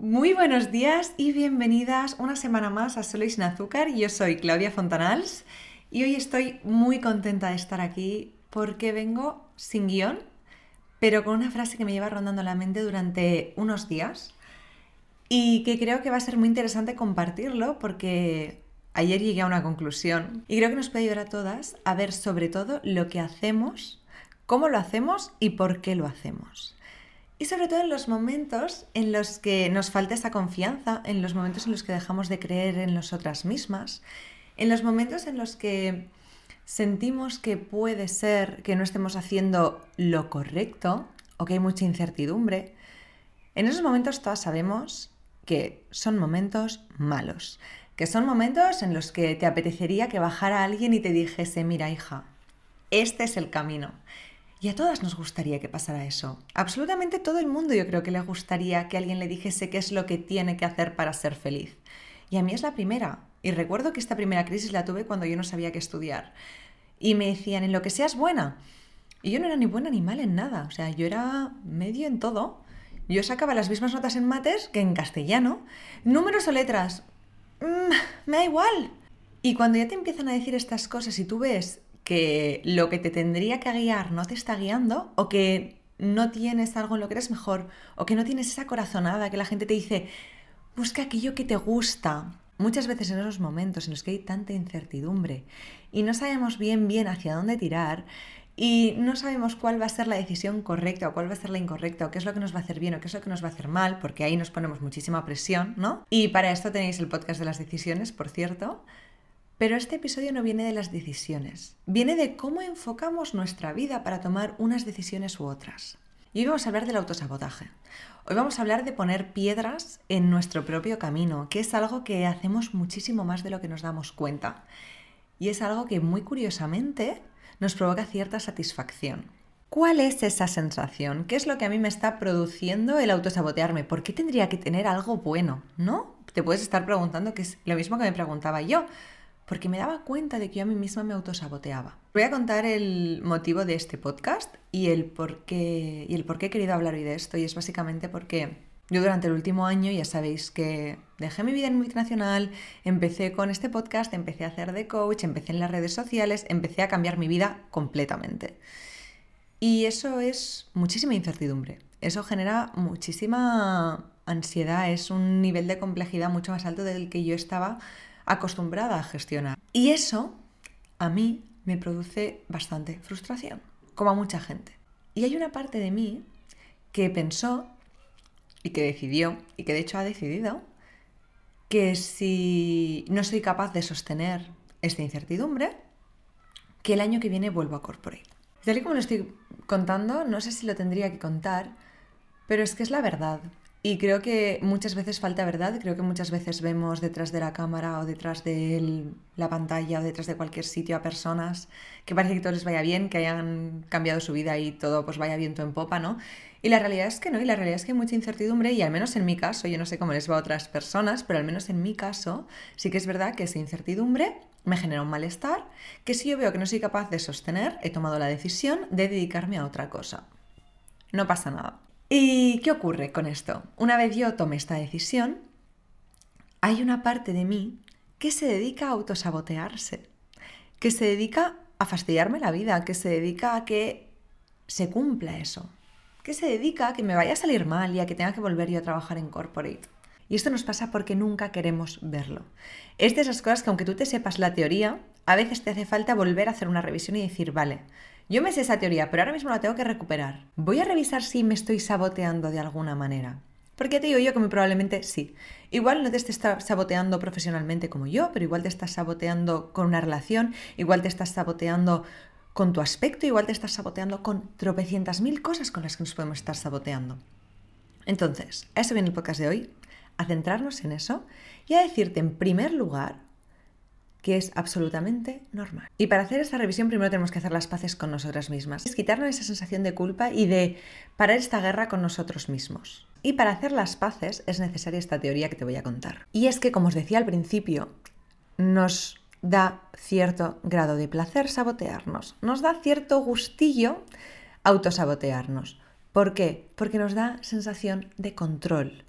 Muy buenos días y bienvenidas una semana más a Solo y sin azúcar. Yo soy Claudia Fontanals y hoy estoy muy contenta de estar aquí porque vengo sin guion, pero con una frase que me lleva rondando la mente durante unos días y que creo que va a ser muy interesante compartirlo porque ayer llegué a una conclusión y creo que nos puede ayudar a todas a ver sobre todo lo que hacemos, cómo lo hacemos y por qué lo hacemos. Y sobre todo en los momentos en los que nos falta esa confianza, en los momentos en los que dejamos de creer en nosotras mismas, en los momentos en los que sentimos que puede ser que no estemos haciendo lo correcto o que hay mucha incertidumbre, en esos momentos todas sabemos que son momentos malos, que son momentos en los que te apetecería que bajara alguien y te dijese, mira hija, este es el camino, y a todas nos gustaría que pasara eso. Absolutamente todo el mundo yo creo que le gustaría que alguien le dijese qué es lo que tiene que hacer para ser feliz. Y a mí es la primera. Y recuerdo que esta primera crisis la tuve cuando yo no sabía qué estudiar. Y me decían, en lo que seas buena. Y yo no era ni buena ni mal en nada. O sea, yo era medio en todo. Yo sacaba las mismas notas en mates que en castellano. Números o letras. Mm, me da igual. Y cuando ya te empiezan a decir estas cosas y tú ves que lo que te tendría que guiar no te está guiando o que no tienes algo en lo que eres mejor o que no tienes esa corazonada que la gente te dice, busca aquello que te gusta. Muchas veces en esos momentos en los que hay tanta incertidumbre y no sabemos bien bien hacia dónde tirar y no sabemos cuál va a ser la decisión correcta o cuál va a ser la incorrecta o qué es lo que nos va a hacer bien o qué es lo que nos va a hacer mal, porque ahí nos ponemos muchísima presión, ¿no? Y para esto tenéis el podcast de las decisiones, por cierto. Pero este episodio no viene de las decisiones, viene de cómo enfocamos nuestra vida para tomar unas decisiones u otras. Y hoy vamos a hablar del autosabotaje. Hoy vamos a hablar de poner piedras en nuestro propio camino, que es algo que hacemos muchísimo más de lo que nos damos cuenta. Y es algo que muy curiosamente nos provoca cierta satisfacción. ¿Cuál es esa sensación? ¿Qué es lo que a mí me está produciendo el autosabotearme? ¿Por qué tendría que tener algo bueno? ¿No? Te puedes estar preguntando que es lo mismo que me preguntaba yo porque me daba cuenta de que yo a mí misma me autosaboteaba. Voy a contar el motivo de este podcast y el por qué, y el por qué he querido hablar hoy de esto, y es básicamente porque yo durante el último año ya sabéis que dejé mi vida en multinacional, empecé con este podcast, empecé a hacer de coach, empecé en las redes sociales, empecé a cambiar mi vida completamente. Y eso es muchísima incertidumbre, eso genera muchísima ansiedad, es un nivel de complejidad mucho más alto del que yo estaba acostumbrada a gestionar. Y eso a mí me produce bastante frustración, como a mucha gente. Y hay una parte de mí que pensó y que decidió, y que de hecho ha decidido, que si no soy capaz de sostener esta incertidumbre, que el año que viene vuelvo a Corporate. Tal y como lo estoy contando, no sé si lo tendría que contar, pero es que es la verdad. Y creo que muchas veces falta verdad, creo que muchas veces vemos detrás de la cámara o detrás de la pantalla o detrás de cualquier sitio a personas que parece que todo les vaya bien, que hayan cambiado su vida y todo pues vaya viento en popa, ¿no? Y la realidad es que no, y la realidad es que hay mucha incertidumbre y al menos en mi caso, yo no sé cómo les va a otras personas, pero al menos en mi caso sí que es verdad que esa incertidumbre me genera un malestar que si yo veo que no soy capaz de sostener, he tomado la decisión de dedicarme a otra cosa. No pasa nada. ¿Y qué ocurre con esto? Una vez yo tomé esta decisión, hay una parte de mí que se dedica a autosabotearse, que se dedica a fastidiarme la vida, que se dedica a que se cumpla eso, que se dedica a que me vaya a salir mal y a que tenga que volver yo a trabajar en corporate. Y esto nos pasa porque nunca queremos verlo. Es de esas cosas que aunque tú te sepas la teoría, a veces te hace falta volver a hacer una revisión y decir, vale, yo me sé esa teoría, pero ahora mismo la tengo que recuperar. Voy a revisar si me estoy saboteando de alguna manera. Porque te digo yo que muy probablemente sí. Igual no te estés saboteando profesionalmente como yo, pero igual te estás saboteando con una relación, igual te estás saboteando con tu aspecto, igual te estás saboteando con tropecientas mil cosas con las que nos podemos estar saboteando. Entonces, a eso viene el podcast de hoy, a centrarnos en eso y a decirte en primer lugar que es absolutamente normal. Y para hacer esta revisión primero tenemos que hacer las paces con nosotras mismas. Es quitarnos esa sensación de culpa y de parar esta guerra con nosotros mismos. Y para hacer las paces es necesaria esta teoría que te voy a contar. Y es que, como os decía al principio, nos da cierto grado de placer sabotearnos. Nos da cierto gustillo autosabotearnos. ¿Por qué? Porque nos da sensación de control.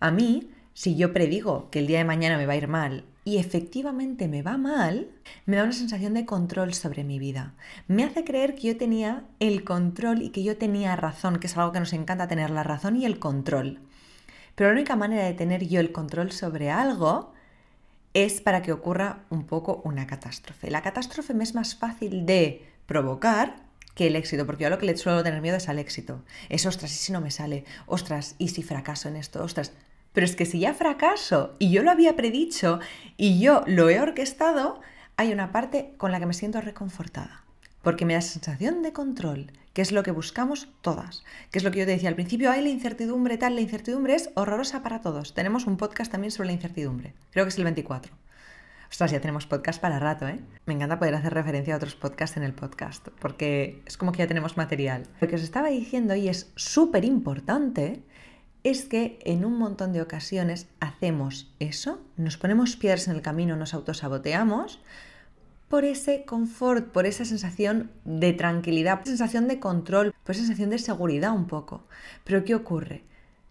A mí, si yo predigo que el día de mañana me va a ir mal y efectivamente me va mal, me da una sensación de control sobre mi vida. Me hace creer que yo tenía el control y que yo tenía razón, que es algo que nos encanta tener, la razón y el control. Pero la única manera de tener yo el control sobre algo es para que ocurra un poco una catástrofe. La catástrofe me es más fácil de provocar que el éxito, porque yo lo que le suelo tener miedo es al éxito. Es, ostras, ¿y si no me sale? Ostras, ¿y si fracaso en esto? Ostras, pero es que si ya fracaso y yo lo había predicho y yo lo he orquestado, hay una parte con la que me siento reconfortada. Porque me da sensación de control, que es lo que buscamos todas. Que es lo que yo te decía al principio, hay la incertidumbre tal, la incertidumbre es horrorosa para todos. Tenemos un podcast también sobre la incertidumbre. Creo que es el 24. Ostras, ya tenemos podcast para rato, ¿eh? Me encanta poder hacer referencia a otros podcasts en el podcast, porque es como que ya tenemos material. Lo que os estaba diciendo y es súper importante es que en un montón de ocasiones hacemos eso, nos ponemos piedras en el camino, nos autosaboteamos por ese confort, por esa sensación de tranquilidad, por sensación de control, por esa sensación de seguridad un poco. Pero ¿qué ocurre?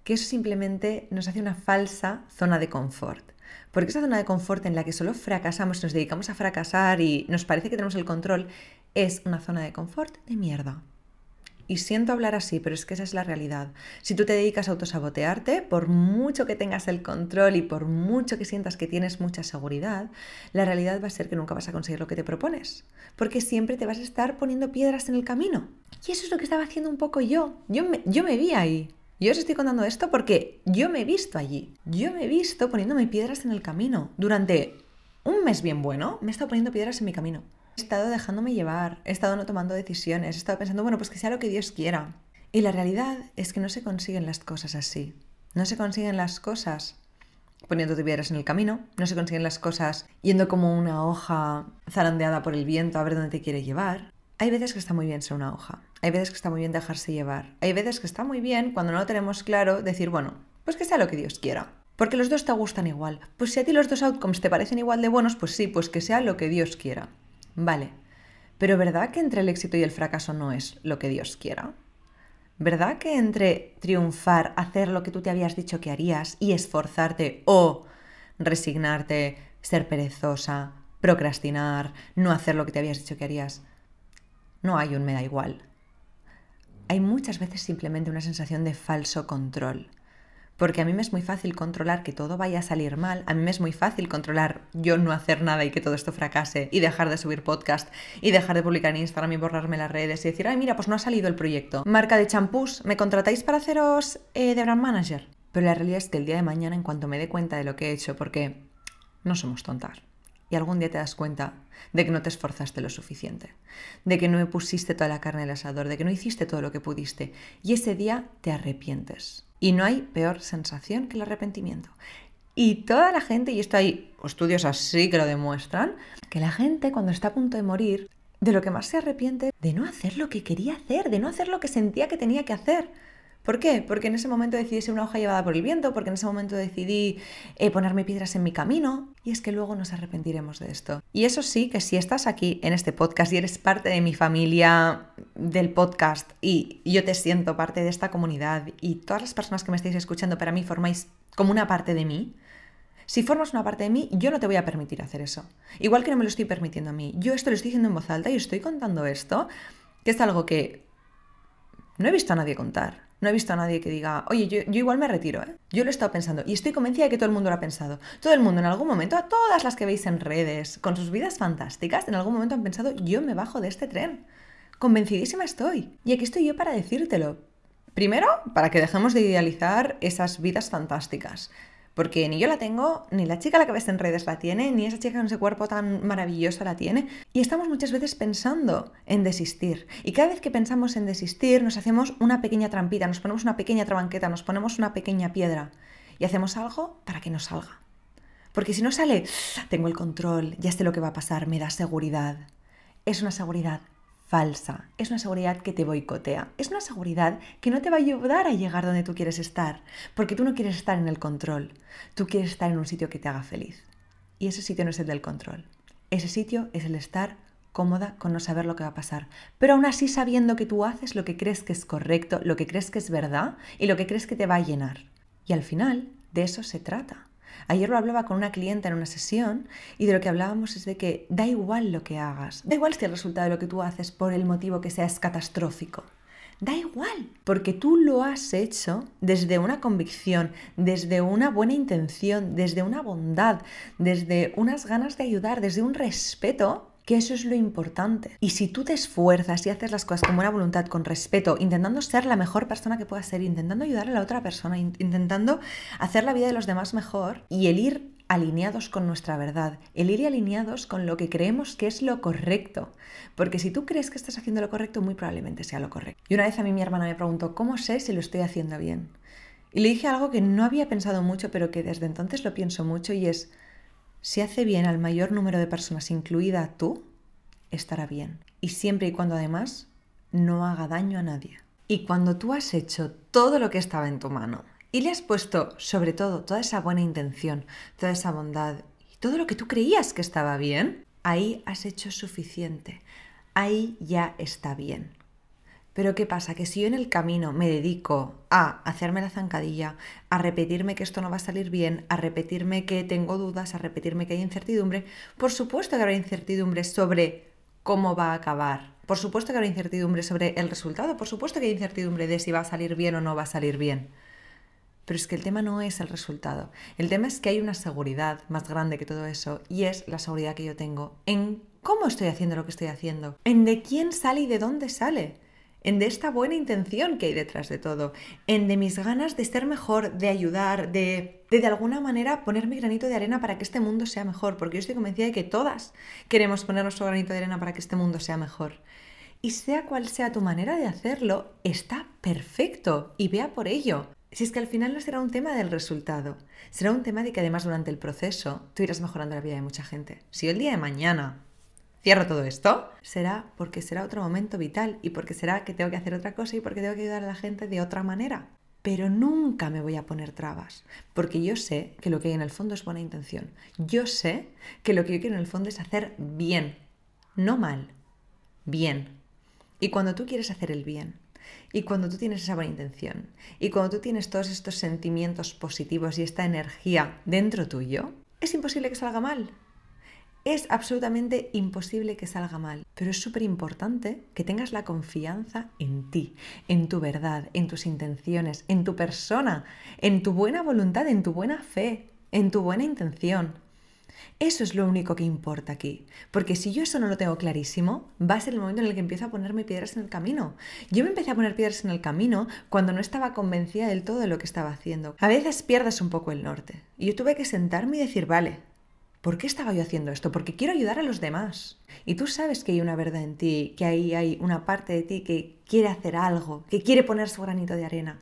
Que eso simplemente nos hace una falsa zona de confort. Porque esa zona de confort en la que solo fracasamos, nos dedicamos a fracasar y nos parece que tenemos el control, es una zona de confort de mierda. Y siento hablar así, pero es que esa es la realidad. Si tú te dedicas a autosabotearte, por mucho que tengas el control y por mucho que sientas que tienes mucha seguridad, la realidad va a ser que nunca vas a conseguir lo que te propones. Porque siempre te vas a estar poniendo piedras en el camino. Y eso es lo que estaba haciendo un poco yo. Yo me, yo me vi ahí. Yo os estoy contando esto porque yo me he visto allí. Yo me he visto poniéndome piedras en el camino. Durante un mes bien bueno, me he estado poniendo piedras en mi camino. He estado dejándome llevar, he estado no tomando decisiones, he estado pensando, bueno, pues que sea lo que Dios quiera. Y la realidad es que no se consiguen las cosas así. No se consiguen las cosas poniéndote piedras en el camino, no se consiguen las cosas yendo como una hoja zarandeada por el viento a ver dónde te quiere llevar. Hay veces que está muy bien ser una hoja, hay veces que está muy bien dejarse llevar, hay veces que está muy bien, cuando no lo tenemos claro, decir, bueno, pues que sea lo que Dios quiera. Porque los dos te gustan igual. Pues si a ti los dos outcomes te parecen igual de buenos, pues sí, pues que sea lo que Dios quiera. Vale, pero ¿verdad que entre el éxito y el fracaso no es lo que Dios quiera? ¿Verdad que entre triunfar, hacer lo que tú te habías dicho que harías y esforzarte o resignarte, ser perezosa, procrastinar, no hacer lo que te habías dicho que harías, no hay un me da igual? Hay muchas veces simplemente una sensación de falso control porque a mí me es muy fácil controlar que todo vaya a salir mal, a mí me es muy fácil controlar yo no hacer nada y que todo esto fracase y dejar de subir podcast y dejar de publicar en Instagram y borrarme las redes y decir, ay mira, pues no ha salido el proyecto. Marca de champús, ¿me contratáis para haceros eh, de brand manager? Pero la realidad es que el día de mañana, en cuanto me dé cuenta de lo que he hecho, porque no somos tontas, y algún día te das cuenta de que no te esforzaste lo suficiente, de que no pusiste toda la carne en el asador, de que no hiciste todo lo que pudiste, y ese día te arrepientes y no hay peor sensación que el arrepentimiento. Y toda la gente, y esto hay estudios así que lo demuestran, que la gente cuando está a punto de morir, de lo que más se arrepiente, de no hacer lo que quería hacer, de no hacer lo que sentía que tenía que hacer. ¿Por qué? Porque en ese momento decidí ser una hoja llevada por el viento, porque en ese momento decidí eh, ponerme piedras en mi camino, y es que luego nos arrepentiremos de esto. Y eso sí, que si estás aquí en este podcast y eres parte de mi familia del podcast y yo te siento parte de esta comunidad y todas las personas que me estáis escuchando para mí formáis como una parte de mí, si formas una parte de mí, yo no te voy a permitir hacer eso. Igual que no me lo estoy permitiendo a mí. Yo esto lo estoy diciendo en voz alta y estoy contando esto, que es algo que no he visto a nadie contar. No he visto a nadie que diga, oye, yo, igual me retiro, ¿eh? Yo lo he estado pensando y estoy convencida de que todo el mundo lo ha pensado. Todo el mundo en algún momento, a todas las que veis en redes, con sus vidas fantásticas, en algún momento han pensado, yo me bajo de este tren. Convencidísima estoy. Y aquí estoy yo para decírtelo. Primero, para que dejemos de idealizar esas vidas fantásticas. Porque ni yo la tengo, ni la chica a la que ves en redes la tiene, ni esa chica con ese cuerpo tan maravilloso la tiene. Y estamos muchas veces pensando en desistir. Y cada vez que pensamos en desistir, nos hacemos una pequeña trampita, nos ponemos una pequeña trabanqueta, nos ponemos una pequeña piedra. Y hacemos algo para que no salga. Porque si no sale, tengo el control, ya sé lo que va a pasar, me da seguridad. Es una seguridad falsa, es una seguridad que te boicotea, es una seguridad que no te va a ayudar a llegar donde tú quieres estar, porque tú no quieres estar en el control, tú quieres estar en un sitio que te haga feliz. Y ese sitio no es el del control, ese sitio es el estar cómoda con no saber lo que va a pasar, pero aún así sabiendo que tú haces lo que crees que es correcto, lo que crees que es verdad y lo que crees que te va a llenar. Y al final, De eso se trata. Ayer lo hablaba con una clienta en una sesión y de lo que hablábamos es de que da igual lo que hagas, da igual si el resultado de lo que tú haces por el motivo que sea es catastrófico. Da igual, porque tú lo has hecho desde una convicción, desde una buena intención, desde una bondad, desde unas ganas de ayudar, desde un respeto que eso es lo importante. Y si tú te esfuerzas y haces las cosas con buena voluntad, con respeto, intentando ser la mejor persona que puedas ser, intentando ayudar a la otra persona, intentando hacer la vida de los demás mejor y el ir alineados con nuestra verdad, el ir alineados con lo que creemos que es lo correcto. Porque si tú crees que estás haciendo lo correcto, muy probablemente sea lo correcto. Y una vez a mí mi hermana me preguntó, ¿cómo sé si lo estoy haciendo bien? Y le dije algo que no había pensado mucho, pero que desde entonces lo pienso mucho y es, si hace bien al mayor número de personas, incluida tú, estará bien. Y siempre y cuando además no haga daño a nadie. Y cuando tú has hecho todo lo que estaba en tu mano y le has puesto sobre todo toda esa buena intención, toda esa bondad y todo lo que tú creías que estaba bien, ahí has hecho suficiente. Ahí ya está bien. Pero ¿qué pasa? Que si yo en el camino me dedico a hacerme la zancadilla, a repetirme que esto no va a salir bien, a repetirme que tengo dudas, a repetirme que hay incertidumbre, por supuesto que habrá incertidumbre sobre cómo va a acabar. Por supuesto que habrá incertidumbre sobre el resultado, por supuesto que hay incertidumbre de si va a salir bien o no va a salir bien. Pero es que el tema no es el resultado. El tema es que hay una seguridad más grande que todo eso y es la seguridad que yo tengo en cómo estoy haciendo lo que estoy haciendo, en de quién sale y de dónde sale, en de esta buena intención que hay detrás de todo, en de mis ganas de ser mejor, de ayudar, de de, de alguna manera poner mi granito de arena para que este mundo sea mejor, porque yo estoy convencida de que todas queremos poner nuestro granito de arena para que este mundo sea mejor. Y sea cual sea tu manera de hacerlo, está perfecto y vea por ello. Si es que al final no será un tema del resultado, será un tema de que además durante el proceso tú irás mejorando la vida de mucha gente. Si el día de mañana cierro todo esto, será porque será otro momento vital y porque será que tengo que hacer otra cosa y porque tengo que ayudar a la gente de otra manera. Pero nunca me voy a poner trabas, porque yo sé que lo que hay en el fondo es buena intención. Yo sé que lo que yo quiero en el fondo es hacer bien, no mal, bien. Y cuando tú quieres hacer el bien, y cuando tú tienes esa buena intención y cuando tú tienes todos estos sentimientos positivos y esta energía dentro tuyo, es imposible que salga mal. Es absolutamente imposible que salga mal, pero es súper importante que tengas la confianza en ti, en tu verdad, en tus intenciones, en tu persona, en tu buena voluntad, en tu buena fe, en tu buena intención. Eso es lo único que importa aquí, porque si yo eso no lo tengo clarísimo, va a ser el momento en el que empiezo a ponerme piedras en el camino. Yo me empecé a poner piedras en el camino cuando no estaba convencida del todo de lo que estaba haciendo. A veces pierdes un poco el norte, y yo tuve que sentarme y decir, vale, ¿por qué estaba yo haciendo esto? Porque quiero ayudar a los demás. Y tú sabes que hay una verdad en ti, que ahí hay una parte de ti que quiere hacer algo, que quiere poner su granito de arena.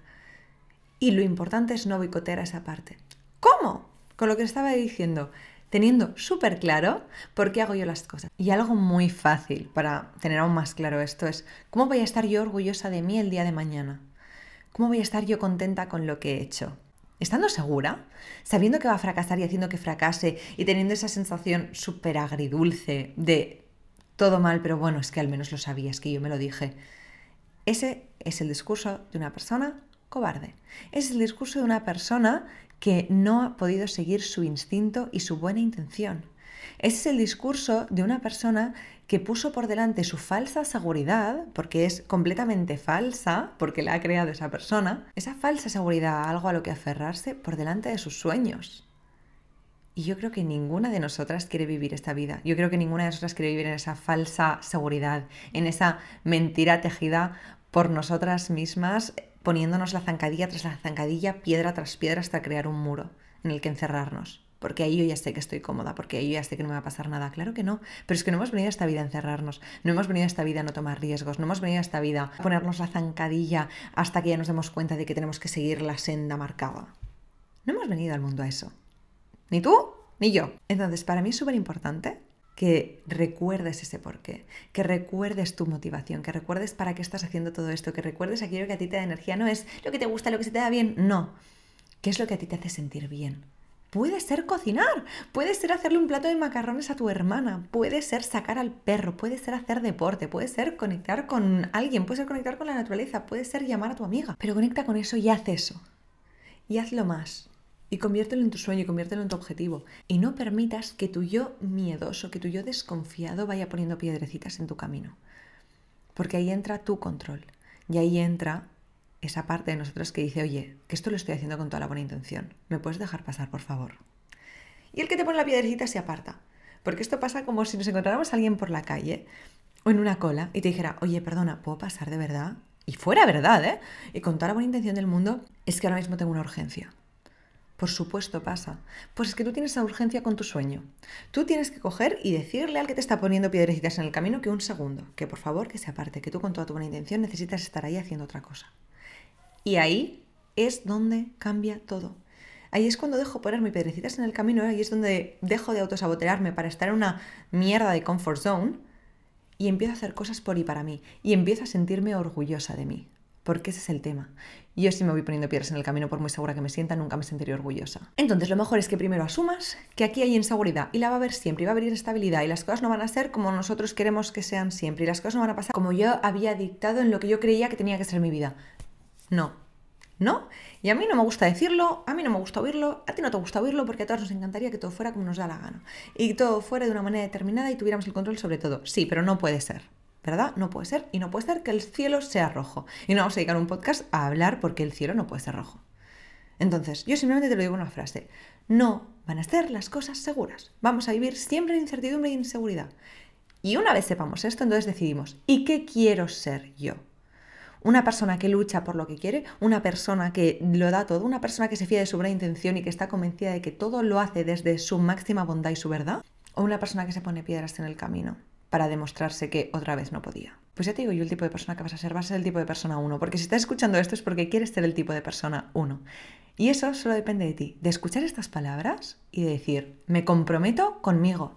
Y lo importante es no boicotear a esa parte. ¿Cómo? Con lo que estaba diciendo teniendo súper claro por qué hago yo las cosas. Y algo muy fácil para tener aún más claro esto es, ¿cómo voy a estar yo orgullosa de mí el día de mañana? ¿Cómo voy a estar yo contenta con lo que he hecho? Estando segura, sabiendo que va a fracasar y haciendo que fracase y teniendo esa sensación súper agridulce de todo mal, pero bueno, es que al menos lo sabías, que yo me lo dije. Ese es el discurso de una persona cobarde. Es el discurso de una persona que no ha podido seguir su instinto y su buena intención. Ese es el discurso de una persona que puso por delante su falsa seguridad, porque es completamente falsa, porque la ha creado esa persona, esa falsa seguridad, algo a lo que aferrarse por delante de sus sueños. Y yo creo que ninguna de nosotras quiere vivir esta vida. Yo creo que ninguna de nosotras quiere vivir en esa falsa seguridad, en esa mentira tejida por nosotras mismas poniéndonos la zancadilla tras la zancadilla, piedra tras piedra, hasta crear un muro en el que encerrarnos. Porque ahí yo ya sé que estoy cómoda, porque ahí yo ya sé que no me va a pasar nada. Claro que no. Pero es que no hemos venido a esta vida a encerrarnos, no hemos venido a esta vida a no tomar riesgos, no hemos venido a esta vida a ponernos la zancadilla hasta que ya nos demos cuenta de que tenemos que seguir la senda marcada. No hemos venido al mundo a eso. Ni tú, ni yo. Entonces, para mí es súper importante que recuerdes ese porqué, que recuerdes tu motivación, que recuerdes para qué estás haciendo todo esto, que recuerdes aquello que a ti te da energía. No es lo que te gusta, lo que se te da bien, no. ¿Qué es lo que a ti te hace sentir bien? Puede ser cocinar, puede ser hacerle un plato de macarrones a tu hermana, puede ser sacar al perro, puede ser hacer deporte, puede ser conectar con alguien, puede ser conectar con la naturaleza, puede ser llamar a tu amiga. Pero conecta con eso y haz eso. Y hazlo más. y conviértelo en tu sueño y conviértelo en tu objetivo. Y no permitas que tu yo miedoso, que tu yo desconfiado vaya poniendo piedrecitas en tu camino. Porque ahí entra tu control. Y ahí entra esa parte de nosotros que dice, oye, que esto lo estoy haciendo con toda la buena intención. ¿Me puedes dejar pasar, por favor? Y el que te pone la piedrecita se aparta. Porque esto pasa como si nos encontráramos a alguien por la calle o en una cola y te dijera, oye, perdona, ¿puedo pasar de verdad? Y fuera verdad, ¿eh? Y con toda la buena intención del mundo, es que ahora mismo tengo una urgencia. Por supuesto pasa. Pues es que tú tienes esa urgencia con tu sueño. Tú tienes que coger y decirle al que te está poniendo piedrecitas en el camino que un segundo, que por favor que se aparte, que tú con toda tu buena intención necesitas estar ahí haciendo otra cosa. Y ahí es donde cambia todo. Ahí es cuando dejo poner mis piedrecitas en el camino, ahí es donde dejo de autosabotearme para estar en una mierda de comfort zone y empiezo a hacer cosas por y para mí y empiezo a sentirme orgullosa de mí porque ese es el tema. Yo si me voy poniendo piedras en el camino, por muy segura que me sienta, nunca me sentiré orgullosa. Entonces, lo mejor es que primero asumas que aquí hay inseguridad y la va a haber siempre, y va a haber inestabilidad y las cosas no van a ser como nosotros queremos que sean siempre y las cosas no van a pasar como yo había dictado en lo que yo creía que tenía que ser mi vida. No. ¿No? Y a mí no me gusta decirlo, a mí no me gusta oírlo, a ti no te gusta oírlo porque a todos nos encantaría que todo fuera como nos da la gana. Y todo fuera de una manera determinada y tuviéramos el control sobre todo. Sí, pero no puede ser. ¿verdad? No puede ser. Y no puede ser que el cielo sea rojo. Y no vamos a dedicar un podcast a hablar porque el cielo no puede ser rojo. Entonces, yo simplemente te lo digo una frase. No van a ser las cosas seguras. Vamos a vivir siempre en incertidumbre e inseguridad. Y una vez sepamos esto, entonces decidimos, ¿y qué quiero ser yo? Una persona que lucha por lo que quiere, una persona que lo da todo, una persona que se fía de su buena intención y que está convencida de que todo lo hace desde su máxima bondad y su verdad, o una persona que se pone piedras en el camino para demostrarse que otra vez no podía. Pues ya te digo yo el tipo de persona que vas a ser, vas a ser el tipo de persona 1, porque si estás escuchando esto es porque quieres ser el tipo de persona 1. Y eso solo depende de ti, de escuchar estas palabras y de decir, me comprometo conmigo.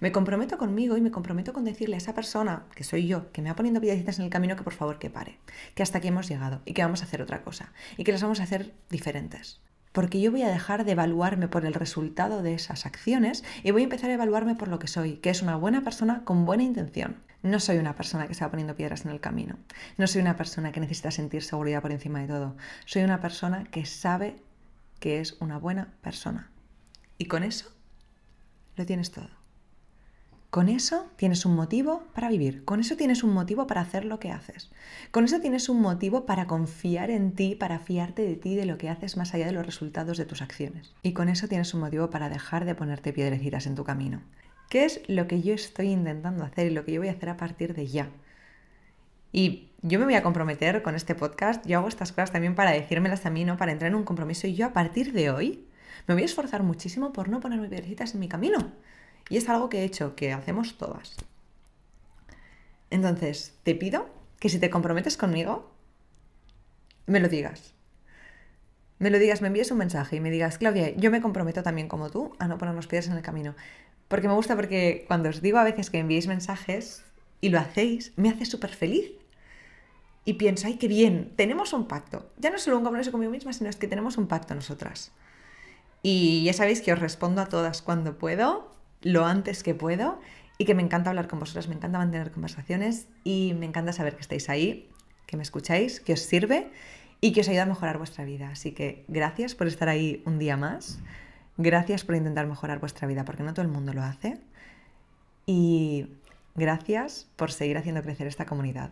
Me comprometo conmigo y me comprometo con decirle a esa persona, que soy yo, que me va poniendo piedecitas en el camino, que por favor que pare, que hasta aquí hemos llegado y que vamos a hacer otra cosa y que las vamos a hacer diferentes porque yo voy a dejar de evaluarme por el resultado de esas acciones y voy a empezar a evaluarme por lo que soy, que es una buena persona con buena intención. No soy una persona que se va poniendo piedras en el camino. No soy una persona que necesita sentir seguridad por encima de todo. Soy una persona que sabe que es una buena persona. Y con eso lo tienes todo. Con eso tienes un motivo para vivir, con eso tienes un motivo para hacer lo que haces, con eso tienes un motivo para confiar en ti, para fiarte de ti, de lo que haces más allá de los resultados de tus acciones. Y con eso tienes un motivo para dejar de ponerte piedrecitas en tu camino. ¿Qué es lo que yo estoy intentando hacer y lo que yo voy a hacer a partir de ya? Y yo me voy a comprometer con este podcast, yo hago estas cosas también para decírmelas a mí, ¿no? Para entrar en un compromiso y yo a partir de hoy me voy a esforzar muchísimo por no ponerme piedrecitas en mi camino y es algo que he hecho, que hacemos todas. Entonces, te pido que si te comprometes conmigo, me lo digas. Me lo digas, me envíes un mensaje y me digas, Claudia, yo me comprometo también como tú a no ponernos piedras en el camino. Porque me gusta porque cuando os digo a veces que enviéis mensajes y lo hacéis, me hace súper feliz. Y pienso, ay, qué bien, tenemos un pacto. Ya no solo un compromiso conmigo misma, sino es que tenemos un pacto nosotras. Y ya sabéis que os respondo a todas cuando puedo lo antes que puedo y que me encanta hablar con vosotras, me encanta mantener conversaciones y me encanta saber que estáis ahí, que me escucháis, que os sirve y que os ayuda a mejorar vuestra vida. Así que gracias por estar ahí un día más, gracias por intentar mejorar vuestra vida, porque no todo el mundo lo hace. Y gracias por seguir haciendo crecer esta comunidad.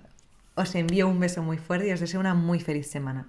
Os envío un beso muy fuerte y os deseo una muy feliz semana.